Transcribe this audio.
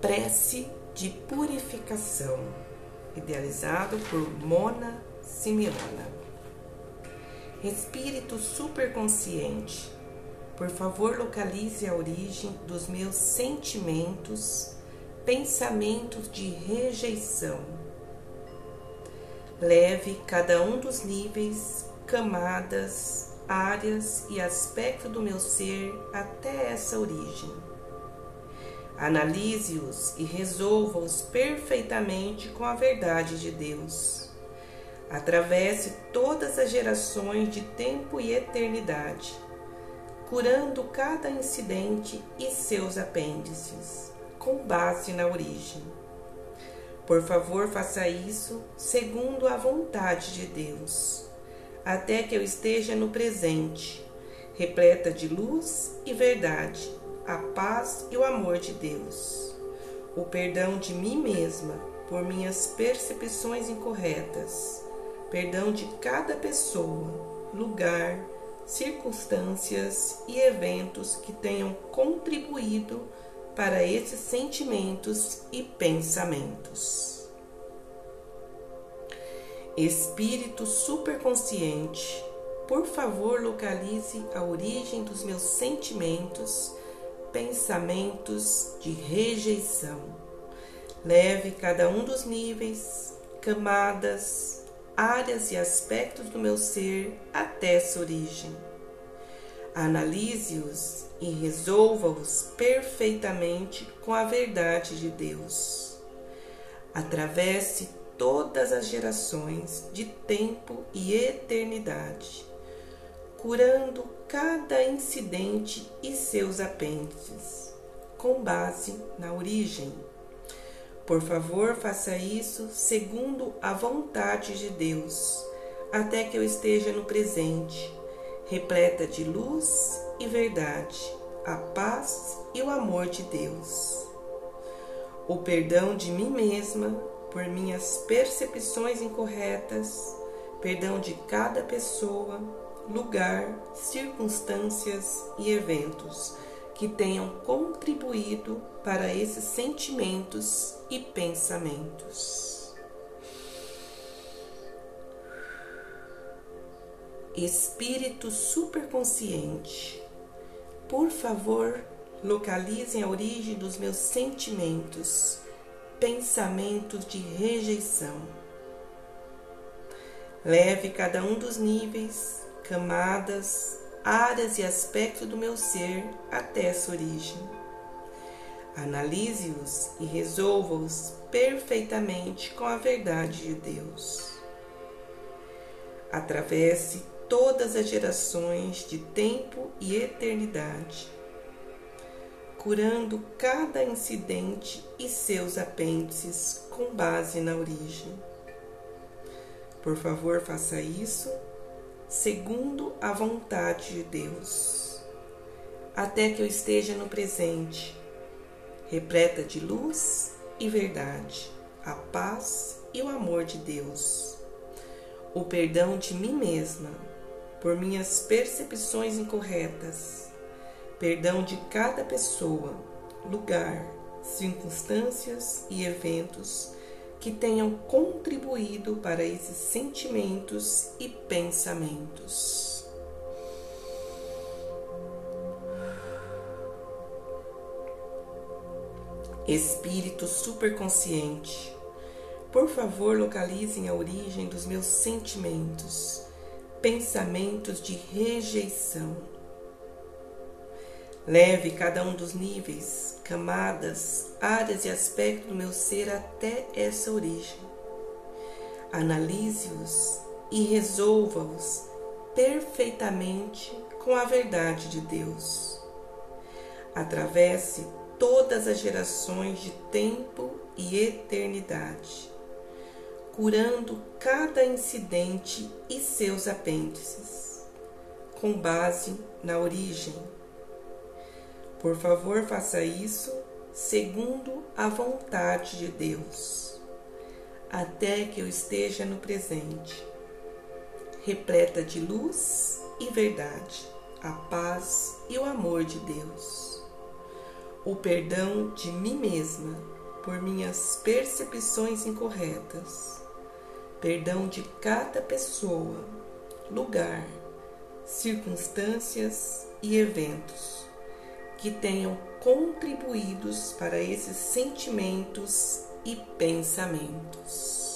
Prece de Purificação, idealizado por Mona Simeona. Espírito superconsciente, por favor localize a origem dos meus sentimentos, pensamentos de rejeição. Leve cada um dos níveis, camadas, áreas e aspectos do meu ser até essa origem Analise-os e resolva-os perfeitamente com a verdade de Deus. Atravesse todas as gerações de tempo e eternidade, curando cada incidente e seus apêndices, com base na origem. Por favor, faça isso segundo a vontade de Deus, até que eu esteja no presente, repleta de luz e verdade a paz e o amor de Deus, o perdão de mim mesma por minhas percepções incorretas, perdão de cada pessoa, lugar, circunstâncias e eventos que tenham contribuído para esses sentimentos e pensamentos. Espírito superconsciente, por favor, localize a origem dos meus sentimentos pensamentos de rejeição. Leve cada um dos níveis, camadas, áreas e aspectos do meu ser até sua origem. Analise-os e resolva-os perfeitamente com a verdade de Deus. Atravesse todas as gerações de tempo e eternidade curando cada incidente e seus apêndices, com base na origem. Por favor, faça isso segundo a vontade de Deus, até que eu esteja no presente, repleta de luz e verdade, a paz e o amor de Deus. O perdão de mim mesma por minhas percepções incorretas, perdão de cada pessoa, lugar, circunstâncias e eventos que tenham contribuído para esses sentimentos e pensamentos. Espírito superconsciente, por favor, localizem a origem dos meus sentimentos, pensamentos de rejeição. Leve cada um dos níveis camadas, áreas e aspectos do meu ser até essa origem. Analise-os e resolva-os perfeitamente com a verdade de Deus. Atravesse todas as gerações de tempo e eternidade, curando cada incidente e seus apêndices com base na origem. Por favor, faça isso segundo a vontade de Deus, até que eu esteja no presente, repleta de luz e verdade, a paz e o amor de Deus, o perdão de mim mesma por minhas percepções incorretas, perdão de cada pessoa, lugar, circunstâncias e eventos que tenham contribuído para esses sentimentos e pensamentos. Espírito superconsciente, por favor, localizem a origem dos meus sentimentos, pensamentos de rejeição. Leve cada um dos níveis camadas, áreas e aspectos do meu ser até essa origem. Analise-os e resolva-os perfeitamente com a verdade de Deus. Atravesse todas as gerações de tempo e eternidade, curando cada incidente e seus apêndices, com base na origem por favor, faça isso segundo a vontade de Deus, até que eu esteja no presente, repleta de luz e verdade, a paz e o amor de Deus, o perdão de mim mesma por minhas percepções incorretas, perdão de cada pessoa, lugar, circunstâncias e eventos que tenham contribuídos para esses sentimentos e pensamentos.